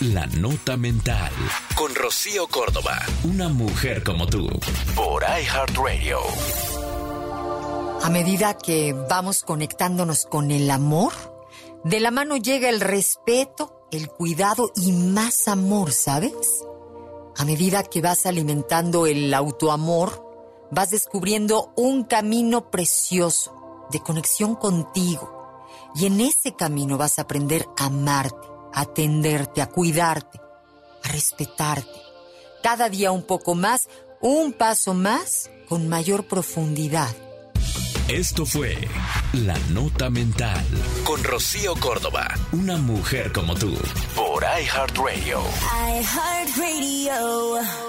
La Nota Mental. Con Rocío Córdoba. Una mujer como tú. Por iHeartRadio. A medida que vamos conectándonos con el amor, de la mano llega el respeto, el cuidado y más amor, ¿sabes? A medida que vas alimentando el autoamor, vas descubriendo un camino precioso de conexión contigo. Y en ese camino vas a aprender a amarte, a atenderte, a cuidarte, a respetarte. Cada día un poco más, un paso más, con mayor profundidad. Esto fue La Nota Mental con Rocío Córdoba, una mujer como tú, por iHeartRadio. iHeartRadio.